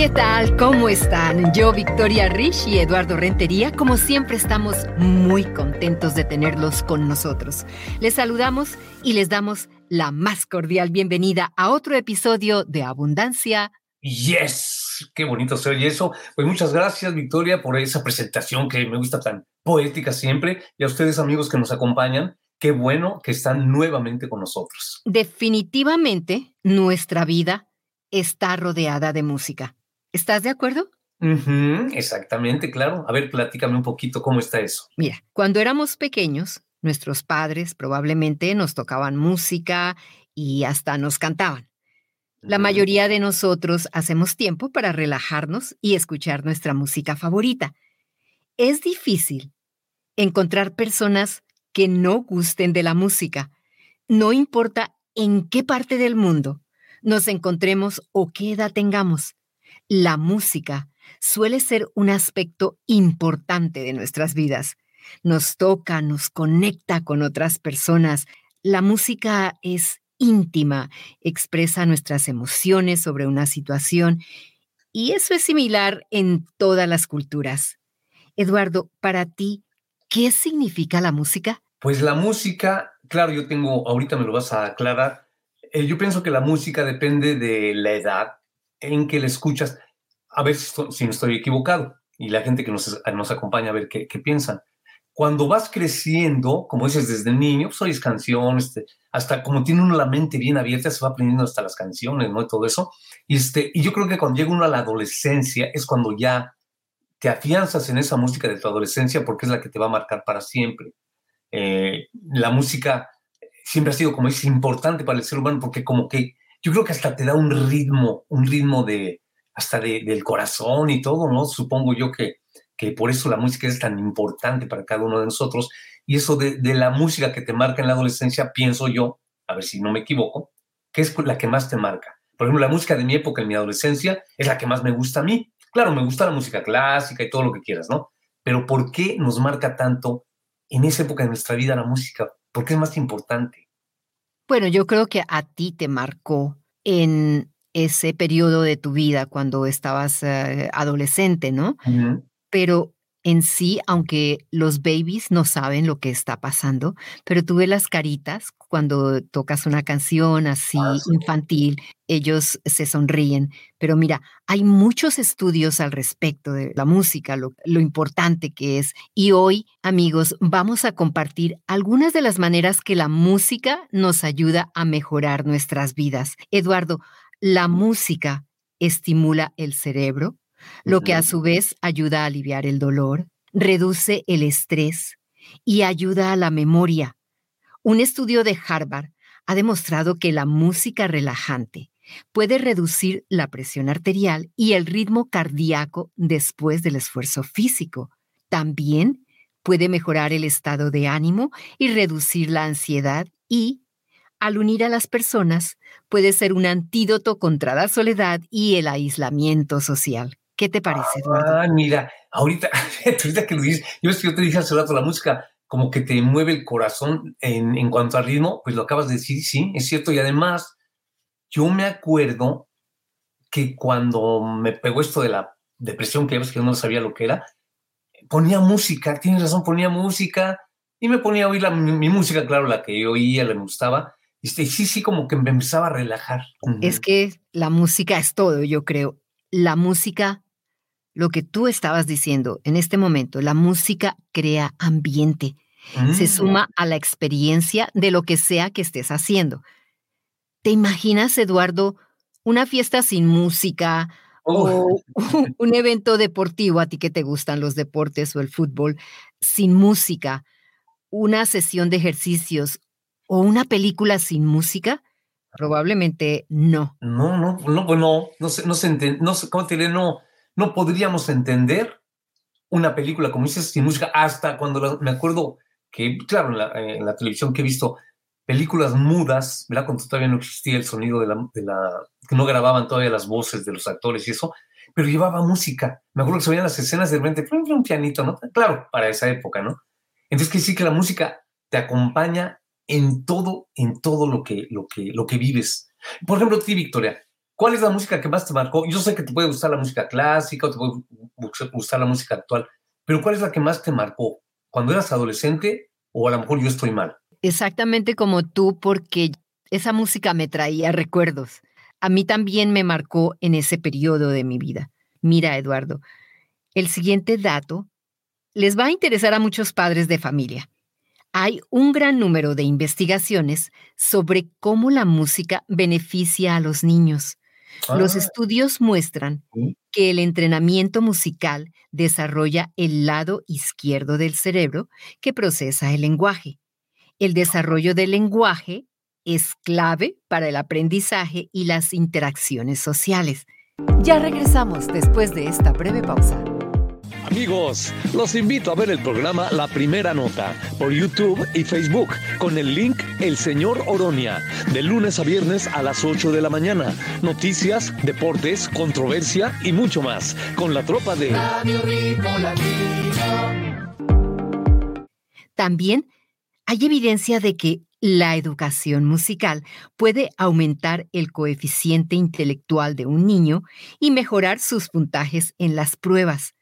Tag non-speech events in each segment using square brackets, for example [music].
¿Qué tal? ¿Cómo están? Yo, Victoria Rich y Eduardo Rentería, como siempre estamos muy contentos de tenerlos con nosotros. Les saludamos y les damos la más cordial bienvenida a otro episodio de Abundancia. Yes, qué bonito se oye eso. Pues muchas gracias, Victoria, por esa presentación que me gusta tan poética siempre. Y a ustedes, amigos que nos acompañan, qué bueno que están nuevamente con nosotros. Definitivamente, nuestra vida está rodeada de música. ¿Estás de acuerdo? exactamente, claro. A ver, platícame un poquito cómo está eso. Mira, cuando éramos pequeños, Nuestros padres probablemente nos tocaban música y hasta nos cantaban. La mayoría de nosotros hacemos tiempo para relajarnos y escuchar nuestra música favorita. Es difícil encontrar personas que no gusten de la música. No importa en qué parte del mundo nos encontremos o qué edad tengamos. La música suele ser un aspecto importante de nuestras vidas nos toca, nos conecta con otras personas. La música es íntima, expresa nuestras emociones sobre una situación y eso es similar en todas las culturas. Eduardo, para ti, ¿qué significa la música? Pues la música, claro, yo tengo, ahorita me lo vas a aclarar, eh, yo pienso que la música depende de la edad en que la escuchas. A ver si, no estoy equivocado y la gente que nos, nos acompaña a ver qué, qué piensan cuando vas creciendo, como dices desde niño, pues oyes canciones, este, hasta como tiene uno la mente bien abierta, se va aprendiendo hasta las canciones, ¿no? Y todo eso. Y, este, y yo creo que cuando llega uno a la adolescencia es cuando ya te afianzas en esa música de tu adolescencia porque es la que te va a marcar para siempre. Eh, la música siempre ha sido, como dices, importante para el ser humano porque como que yo creo que hasta te da un ritmo, un ritmo de, hasta del corazón y todo, ¿no? Supongo yo que que por eso la música es tan importante para cada uno de nosotros. Y eso de, la música que te marca en la adolescencia, pienso yo, a ver si no me equivoco, que es la que más te marca. Por ejemplo, la música de mi época, en mi adolescencia, es la que más me gusta a mí. Claro, me gusta la música clásica y todo lo que quieras, ¿no? Pero ¿por qué nos marca tanto en esa época de nuestra vida la música? ¿Por qué es más importante? Bueno, yo creo que a ti te marcó en ese periodo de tu vida cuando estabas eh, adolescente, ¿no? pero en sí, aunque los babies no saben lo que está pasando, pero tú ves las caritas cuando tocas una canción así ah, infantil, ellos se sonríen. Pero mira, hay muchos estudios al respecto de la música, lo, lo importante que es. Y hoy, amigos, vamos a compartir algunas de las maneras que la música nos ayuda a mejorar nuestras vidas. Eduardo, la música estimula el cerebro, lo que a su vez ayuda a aliviar el dolor, reduce el estrés y ayuda a la memoria. Un estudio de Harvard ha demostrado que la música relajante puede reducir la presión arterial y el ritmo cardíaco después del esfuerzo físico. También puede mejorar el estado de ánimo y reducir la ansiedad y, al unir a las personas, puede ser un antídoto contra la soledad y el aislamiento social. ¿Qué te parece, Eduardo? Ah, mira, ahorita, [laughs] ahorita que lo dices, yo, yo te dije hace rato, la música como que te mueve el corazón en, en cuanto al ritmo, pues lo acabas de decir, sí, es cierto. Y además, yo me acuerdo que cuando me pegó esto de la depresión, que que yo no sabía lo que era, ponía música, tienes razón, ponía música y me ponía a oír la, mi, música, claro, la que yo oía, le gustaba. Y sí, sí, como que me empezaba a relajar. Es que la música es todo, yo creo. La música lo que tú estabas diciendo en este momento, la música crea ambiente, se mm. suma a la experiencia de lo que sea que estés haciendo. ¿Te imaginas, Eduardo, una fiesta sin música o [laughs] un evento deportivo, a ti que te gustan los deportes o el fútbol, sin música, una sesión de ejercicios o una película sin música? Probablemente no. No, no, no, pues no, no no se no sé, ¿cómo te diré? No, no podríamos entender una película como dices sin música hasta cuando me acuerdo que, claro, en la, televisión que he visto películas mudas, ¿verdad? Cuando todavía no existía el sonido de la, de que no grababan todavía las voces de los actores y eso, pero llevaba música. Me acuerdo que se veían las escenas de repente, un pianito, ¿no? Claro, para esa época, ¿no? Entonces, que sí que la música te acompaña en todo, en todo lo que, lo que, lo que vives. Por ejemplo, ti, Victoria, ¿cuál es la música que más te marcó? Yo sé que te puede gustar la música clásica o te puede gustar la música actual, pero ¿cuál es la que más te marcó? ¿Cuando eras adolescente o a lo mejor yo estoy mal? Exactamente como tú, porque esa música me traía recuerdos. A mí también me marcó en ese periodo de mi vida. Mira, Eduardo, el siguiente dato les va a interesar a muchos padres de familia. Hay un gran número de investigaciones sobre cómo la música beneficia a los niños. Los ah. estudios muestran que el entrenamiento musical desarrolla el lado izquierdo del cerebro que procesa el lenguaje. El desarrollo del lenguaje es clave para el aprendizaje y las interacciones sociales. Ya regresamos después de esta breve pausa. Amigos, los invito a ver el programa La Primera Nota por YouTube y Facebook con el link El Señor Oronia, de lunes a viernes a las 8 de la mañana. Noticias, deportes, controversia y mucho más con la tropa de También hay evidencia de que la educación musical puede aumentar el coeficiente intelectual de un niño y mejorar sus puntajes en las pruebas.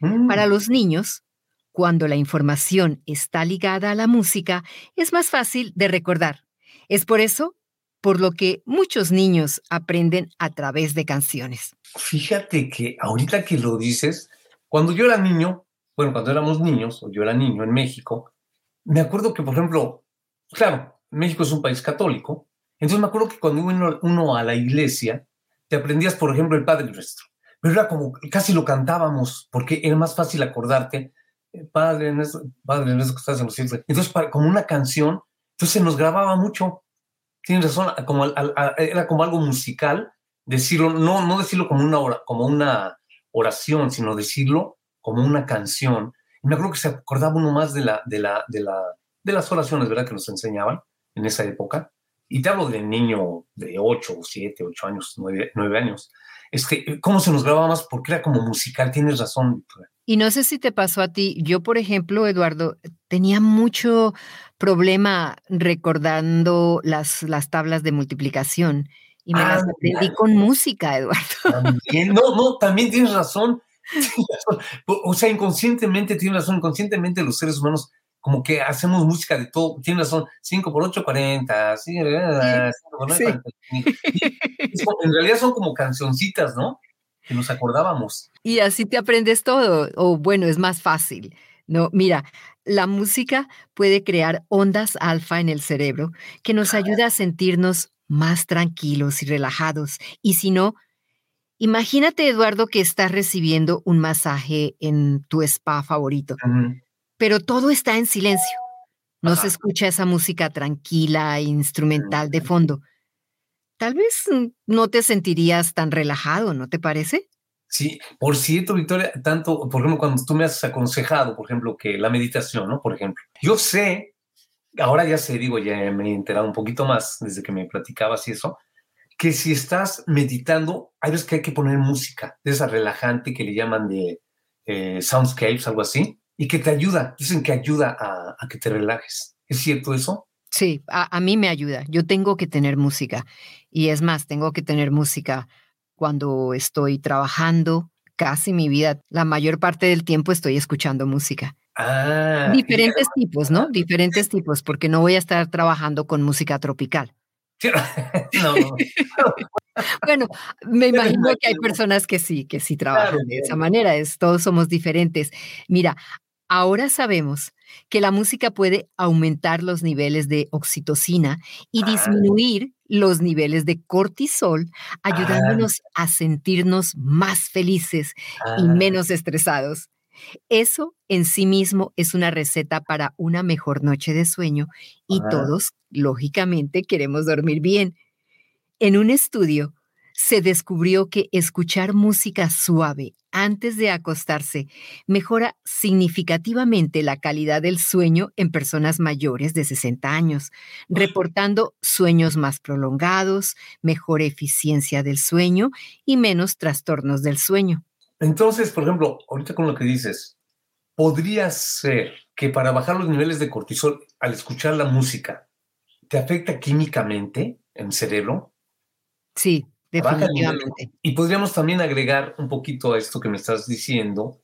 Para mm. los niños, cuando la información está ligada a la música, es más fácil de recordar. Es por eso por lo que muchos niños aprenden a través de canciones. Fíjate que ahorita que lo dices, cuando yo era niño, bueno, cuando éramos niños, o yo era niño en México, me acuerdo que, por ejemplo, claro, México es un país católico, entonces me acuerdo que cuando uno, uno a la iglesia, te aprendías, por ejemplo, el Padre Nuestro pero era como, casi lo cantábamos, porque era más fácil acordarte, eh, Padre Nuestro, Padre Nuestro que estás en los cielos. Entonces, como una canción, entonces se nos grababa mucho. Tienes razón, como, era como algo musical, decirlo, no, no decirlo como una, como una oración, sino decirlo como una canción. Y me acuerdo que se acordaba uno más de, la, de, la, de, la, de las oraciones, ¿verdad?, que nos enseñaban en esa época. Y te hablo de niño de 8, 7, 8 años, 9, 9 años este, cómo se nos grababa más, porque era como musical, tienes razón. Y no sé si te pasó a ti, yo por ejemplo, Eduardo, tenía mucho problema recordando las, las tablas de multiplicación y me las ah, aprendí con música, Eduardo. no, no, también tienes razón. [laughs] O sea, inconscientemente, tienes razón, inconscientemente los seres humanos como que hacemos música de todo, tienes razón, 5 por 8, 40, sí, en realidad son como cancioncitas, ¿no? Que nos acordábamos. Y así te aprendes todo, o bueno, es más fácil. No, mira, la música puede crear ondas alfa en el cerebro que nos ayuda a sentirnos más tranquilos y relajados. Y si no, imagínate, Eduardo, que estás recibiendo un masaje en tu spa favorito pero todo está en silencio. No se escucha esa música tranquila e instrumental de fondo. Tal vez no te sentirías tan relajado, ¿no te parece? Sí, por cierto, Victoria, tanto, por ejemplo, cuando tú me has aconsejado, por ejemplo, que la meditación, ¿no? Por ejemplo, yo sé, ahora ya sé, digo, ya me he enterado un poquito más desde que me platicabas y eso, que si estás meditando, hay veces que hay que poner música, de esa relajante que le llaman de eh, soundscapes, algo así, y que te ayuda, dicen que ayuda a, que te relajes. ¿Es cierto eso? Sí, a, mí me ayuda. Yo tengo que tener música. Y es más, tengo que tener música cuando estoy trabajando. Casi mi vida, la mayor parte del tiempo estoy escuchando música. Ah, Diferentes tipos, ¿no? Diferentes tipos, porque no voy a estar trabajando con música tropical. [laughs] no. [laughs] bueno, me imagino que hay personas que sí, que sí trabajan de esa manera. Es, todos somos diferentes. Mira, Ahora sabemos que la música puede aumentar los niveles de oxitocina y ah. disminuir los niveles de cortisol, ah. ayudándonos a sentirnos más felices y ah. menos estresados. Eso en sí mismo es una receta para una mejor noche de sueño y todos, lógicamente, queremos dormir bien. En un estudio se descubrió que escuchar música suave antes de acostarse mejora significativamente la calidad del sueño en personas mayores de 60 años, reportando sueños más prolongados, mejor eficiencia del sueño y menos trastornos del sueño. Entonces, por ejemplo, ahorita con lo que dices, podría ser que para bajar los niveles de cortisol al escuchar la música, ¿te afecta químicamente en el cerebro? Sí, definitivamente. Y podríamos también agregar un poquito a esto que me estás diciendo,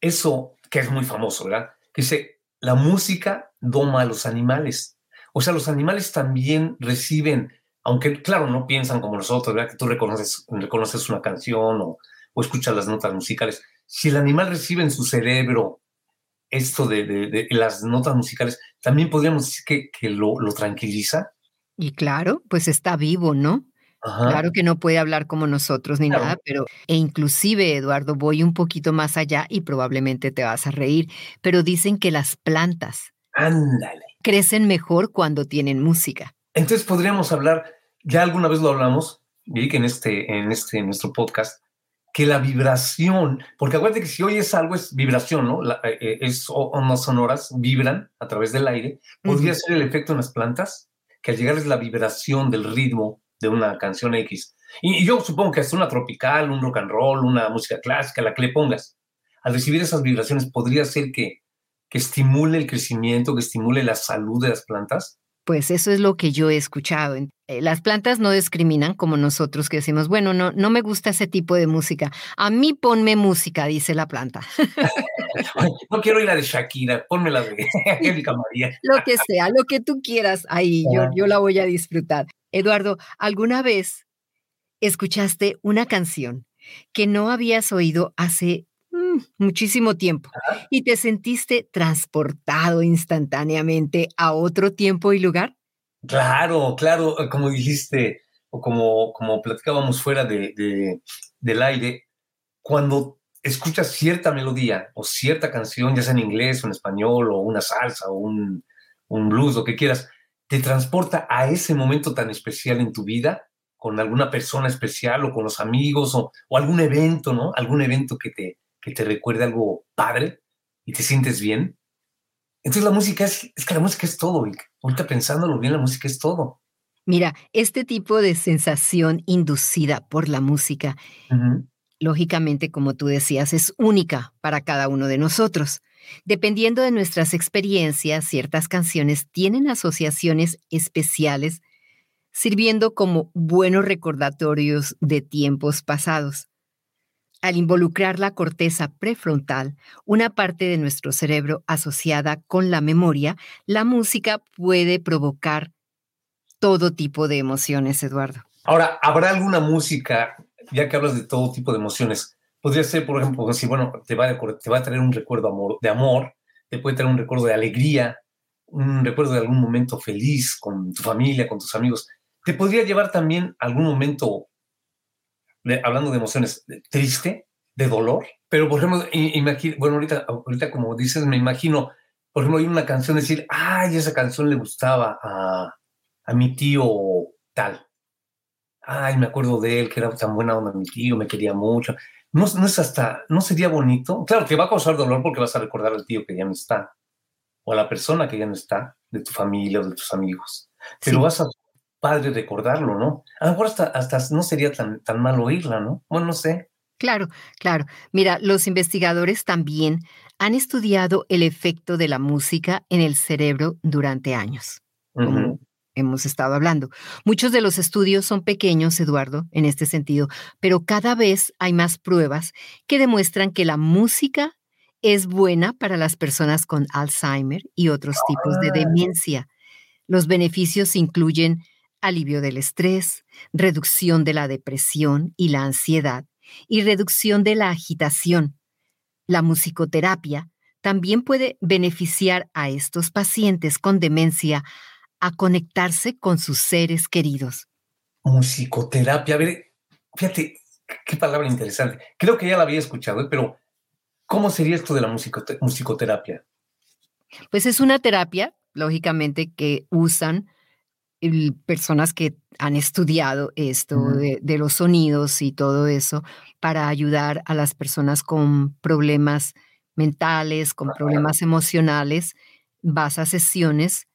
eso que es muy famoso, ¿verdad? Que dice, la música doma a los animales. O sea, los animales también reciben, aunque claro, no piensan como nosotros, ¿verdad? Que tú reconoces, reconoces una canción o, o escuchas las notas musicales. Si el animal recibe en su cerebro esto de, las notas musicales, también podríamos decir que, lo, tranquiliza. Y claro, pues está vivo, ¿no? Claro que no puede hablar como nosotros ni nada, pero e inclusive, Eduardo, voy un poquito más allá y probablemente te vas a reír, pero dicen que las plantas Ándale. crecen mejor cuando tienen música. Entonces podríamos hablar, ya alguna vez lo hablamos, vi que en este, en este, en nuestro podcast, que la vibración, porque acuérdate que si oyes algo es vibración, ¿no? Eh, eh, es ondas sonoras, vibran a través del aire. Podría ser el efecto en las plantas, que al llegar es la vibración del ritmo de una canción X. Y, yo supongo que es una tropical, un rock and roll, una música clásica, la que le pongas. Al recibir esas vibraciones, podría ser que, que estimule el crecimiento, que estimule la salud de las plantas. Pues eso es lo que yo he escuchado. Eh, las plantas no discriminan como nosotros que decimos, bueno, no, no me gusta ese tipo de música. A mí ponme música, dice la planta. [laughs] no quiero ir a de Shakira, ponme la de [laughs] Angélica María. lo que sea, lo que tú quieras, ahí yo, yo la voy a disfrutar. Eduardo, ¿alguna vez escuchaste una canción que no habías oído hace muchísimo tiempo y te sentiste transportado instantáneamente a otro tiempo y lugar? Claro, claro, eh, como dijiste o como, como platicábamos fuera de, del aire, cuando escuchas cierta melodía o cierta canción, ya sea en inglés o en español o una salsa o un, un blues, lo que quieras, te transporta a ese momento tan especial en tu vida con alguna persona especial o con los amigos o, o algún evento, ¿no? Algún evento que te, que te recuerde algo padre y te sientes bien. Entonces la música es, es que la música es todo, Ahorita pensándolo bien, la música es todo. Mira, este tipo de sensación inducida por la música, lógicamente, como tú decías, es única para cada uno de nosotros. Dependiendo de nuestras experiencias, ciertas canciones tienen asociaciones especiales, sirviendo como buenos recordatorios de tiempos pasados. Al involucrar la corteza prefrontal, una parte de nuestro cerebro asociada con la memoria, la música puede provocar todo tipo de emociones, Eduardo. Ahora, ¿habrá alguna música, ya que hablas de todo tipo de emociones? Podría ser, por ejemplo, si, bueno, te va, a, te va a traer un recuerdo de amor, te puede traer un recuerdo de alegría, un recuerdo de algún momento feliz con tu familia, con tus amigos. Te podría llevar también algún momento hablando de emociones, triste, de dolor, pero por ejemplo, bueno, ahorita, ahorita como dices, me imagino, por ejemplo, hay una canción decir, ay, esa canción le gustaba a, a mi tío tal. Ay, me acuerdo de él, que era tan buena onda mi tío, me quería mucho. No, no es hasta, no sería bonito. Claro que va a causar dolor porque vas a recordar al tío que ya no está, o a la persona que ya no está, de tu familia o de tus amigos. Pero vas a padre recordarlo, ¿no? A lo mejor hasta, hasta no sería tan, tan mal oírla, ¿no? Bueno, no sé. Claro, claro. Mira, los investigadores también han estudiado el efecto de la música en el cerebro durante años, hemos estado hablando. Muchos de los estudios son pequeños, Eduardo, en este sentido, pero cada vez hay más pruebas que demuestran que la música es buena para las personas con Alzheimer y otros tipos de ah. demencia. Los beneficios incluyen alivio del estrés, reducción de la depresión y la ansiedad y reducción de la agitación. La musicoterapia también puede beneficiar a estos pacientes con demencia a conectarse con sus seres queridos. Musicoterapia, a ver, fíjate, qué palabra interesante. Creo que ya la había escuchado, ¿eh? pero ¿cómo sería esto de la musicoterapia? Pues es una terapia, lógicamente, que usan personas que han estudiado esto de, de, los sonidos y todo eso para ayudar a las personas con problemas mentales, con problemas emocionales, vas a sesiones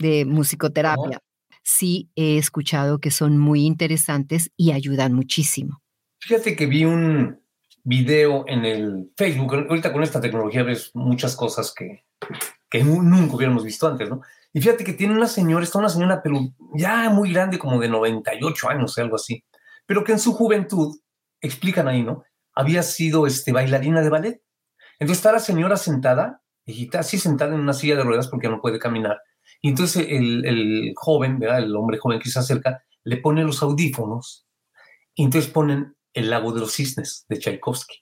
de musicoterapia. Sí, he escuchado que son muy interesantes y ayudan muchísimo. Fíjate que vi un video en el Facebook, ahorita con esta tecnología ves muchas cosas que, que nunca hubiéramos visto antes, ¿no? Y fíjate que tiene una señora, está una señora, pero ya muy grande, como de 98 años, algo así, pero que en su juventud, explican ahí, ¿no? Había sido este, bailarina de ballet. Entonces está la señora sentada, viejita, así sentada en una silla de ruedas porque no puede caminar. Y entonces el, joven, ¿verdad? el hombre joven que se acerca, le pone los audífonos y entonces ponen El lago de los cisnes de Tchaikovsky.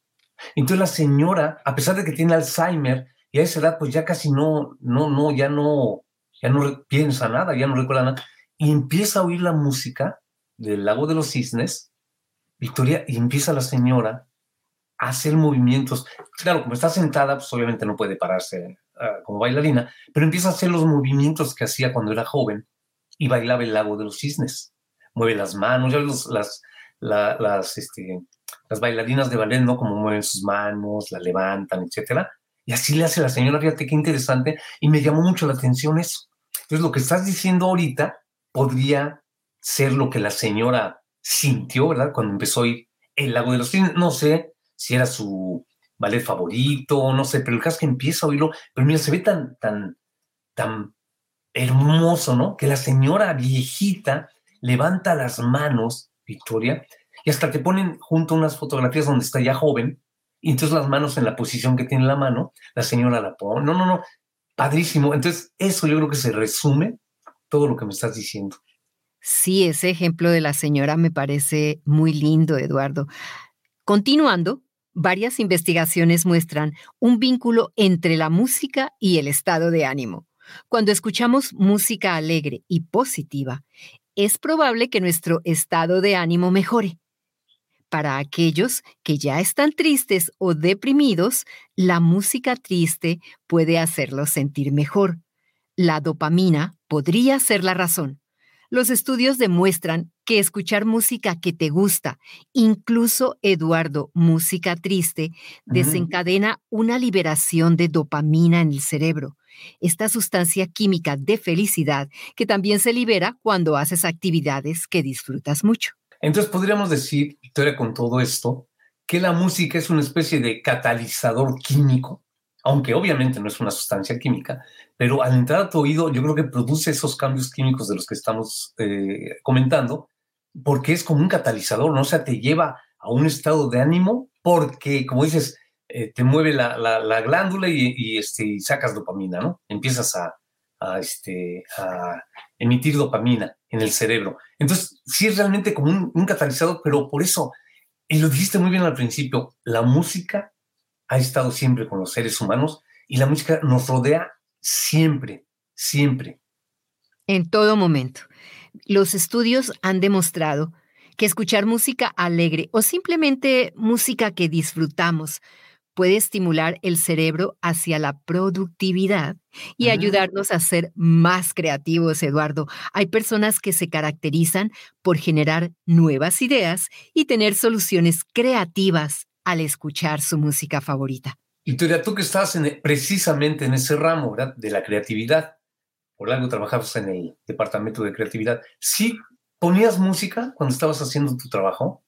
Entonces la señora, a pesar de que tiene Alzheimer y a esa edad pues ya casi no, no, no, ya no, ya no piensa nada, ya no recuerda nada, y empieza a oír la música del lago de los cisnes, Victoria, y empieza la señora hacer movimientos. Claro, como está sentada, pues obviamente no puede pararse como bailarina, pero empieza a hacer los movimientos que hacía cuando era joven y bailaba el lago de los cisnes. Mueve las manos, ya las, las, este, las bailarinas de ballet, ¿no? Como mueven sus manos, la levantan, etcétera. Y así le hace la señora, fíjate qué interesante, y me llamó mucho la atención eso. Entonces, lo que estás diciendo ahorita podría ser lo que la señora sintió, ¿verdad? Cuando empezó a ir el lago de los cisnes. No sé, si era su ballet favorito, no sé, pero el caso que empieza a oírlo, pero mira, se ve tan, tan, tan hermoso, ¿no? Que la señora viejita levanta las manos, Victoria, y hasta te ponen junto unas fotografías donde está ya joven, y entonces las manos en la posición que tiene la mano, la señora la pone. No, no, no, padrísimo. Entonces, eso yo creo que se resume todo lo que me estás diciendo. Sí, ese ejemplo de la señora me parece muy lindo, Eduardo. Continuando, varias investigaciones muestran un vínculo entre la música y el estado de ánimo. Cuando escuchamos música alegre y positiva, es probable que nuestro estado de ánimo mejore. Para aquellos que ya están tristes o deprimidos, la música triste puede hacerlos sentir mejor. La dopamina podría ser la razón. Los estudios demuestran que escuchar música que te gusta, incluso Eduardo, música triste, desencadena una liberación de dopamina en el cerebro, esta sustancia química de felicidad que también se libera cuando haces actividades que disfrutas mucho. Entonces podríamos decir, Victoria, con todo esto, que la música es una especie de catalizador químico aunque obviamente no es una sustancia química, pero al entrar a tu oído yo creo que produce esos cambios químicos de los que estamos eh, comentando, porque es como un catalizador, ¿no? O sea, te lleva a un estado de ánimo porque, como dices, eh, te mueve la, glándula y, este, sacas dopamina, ¿no? Empiezas a, este, a emitir dopamina en el cerebro. Entonces, sí es realmente como un, un catalizador, pero por eso, y lo dijiste muy bien al principio, la música ha estado siempre con los seres humanos y la música nos rodea siempre, siempre. En todo momento. Los estudios han demostrado que escuchar música alegre o simplemente música que disfrutamos puede estimular el cerebro hacia la productividad y ayudarnos a ser más creativos, Eduardo. Hay personas que se caracterizan por generar nuevas ideas y tener soluciones creativas al escuchar su música favorita. Y tú, tú que estás en, precisamente en ese ramo de la creatividad, por algo trabajabas en el departamento de creatividad, ¿sí ponías música cuando estabas haciendo tu trabajo?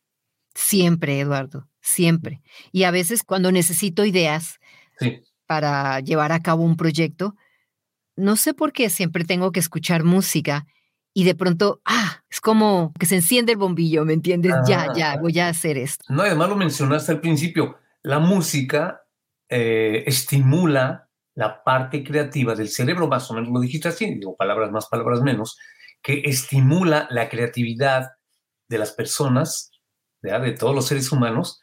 Siempre, Eduardo, siempre. Y a veces cuando necesito ideas para llevar a cabo un proyecto, no sé por qué siempre tengo que escuchar música y de pronto, ah, es como que se enciende el bombillo, ¿me entiendes? ya, ya, voy a hacer esto. No, además lo mencionaste al principio, la música eh, estimula la parte creativa del cerebro, más o menos lo dijiste así, digo palabras más, palabras menos, que estimula la creatividad de las personas, de todos los seres humanos.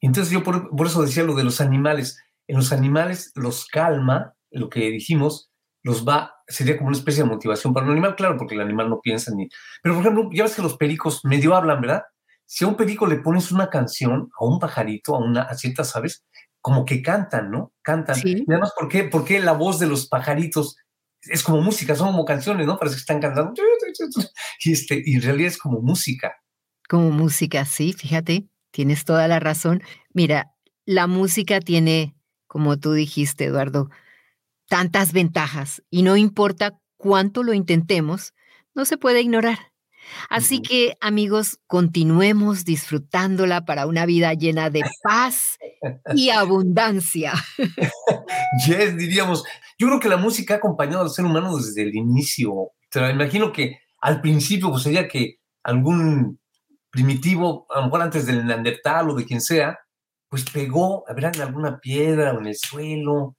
Entonces yo por, eso decía lo de los animales. En los animales los calma, lo que dijimos, los va, sería como una especie de motivación para un animal, claro, porque el animal no piensa ni... Pero, por ejemplo, ya ves que los pericos medio hablan, ¿verdad? Si a un perico le pones una canción, a un pajarito, a una a ciertas aves, como que cantan, ¿no? Cantan. Y además, ¿por qué? Porque la voz de los pajaritos es como música, son como canciones, ¿no? Parece que están cantando. [laughs] Y, este, y en realidad es como música. Como música, sí, fíjate, tienes toda la razón. Mira, la música tiene, como tú dijiste, Eduardo, tantas ventajas y no importa cuánto lo intentemos, no se puede ignorar. Así que, amigos, continuemos disfrutándola para una vida llena de paz y abundancia. [laughs] yes, diríamos. Yo creo que la música ha acompañado al ser humano desde el inicio. Te imagino que al principio pues, sería que algún primitivo, a lo mejor antes del Neandertal o de quien sea, pues pegó, en alguna piedra o en el suelo.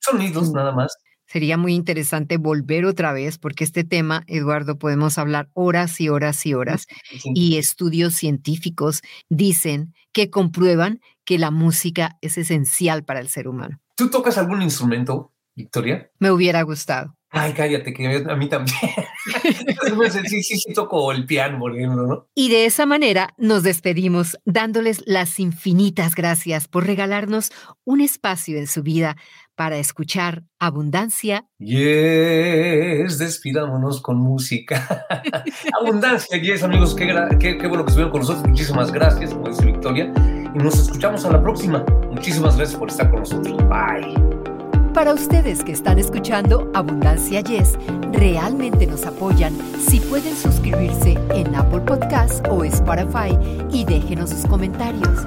Sonidos nada más sería muy interesante volver otra vez, porque este tema, Eduardo, podemos hablar horas y horas y horas, y estudios científicos dicen que comprueban que la música es esencial para el ser humano. ¿Tú tocas algún instrumento, Victoria? Me hubiera gustado. Ay, cállate, que a mí también. [laughs] sí, sí, sí, toco el piano, por ejemplo, ¿no? Y de esa manera nos despedimos dándoles las infinitas gracias por regalarnos un espacio en su vida para escuchar abundancia. Yes, despidámonos con música. [laughs] abundancia, yes, amigos, qué, qué, qué, bueno que estuvieron con nosotros. Muchísimas gracias, como dice Victoria. Y nos escuchamos a la próxima. Muchísimas gracias por estar con nosotros. Bye. Para ustedes que están escuchando Abundancia Yes, realmente nos apoyan si pueden suscribirse en Apple Podcasts o Spotify y déjenos sus comentarios.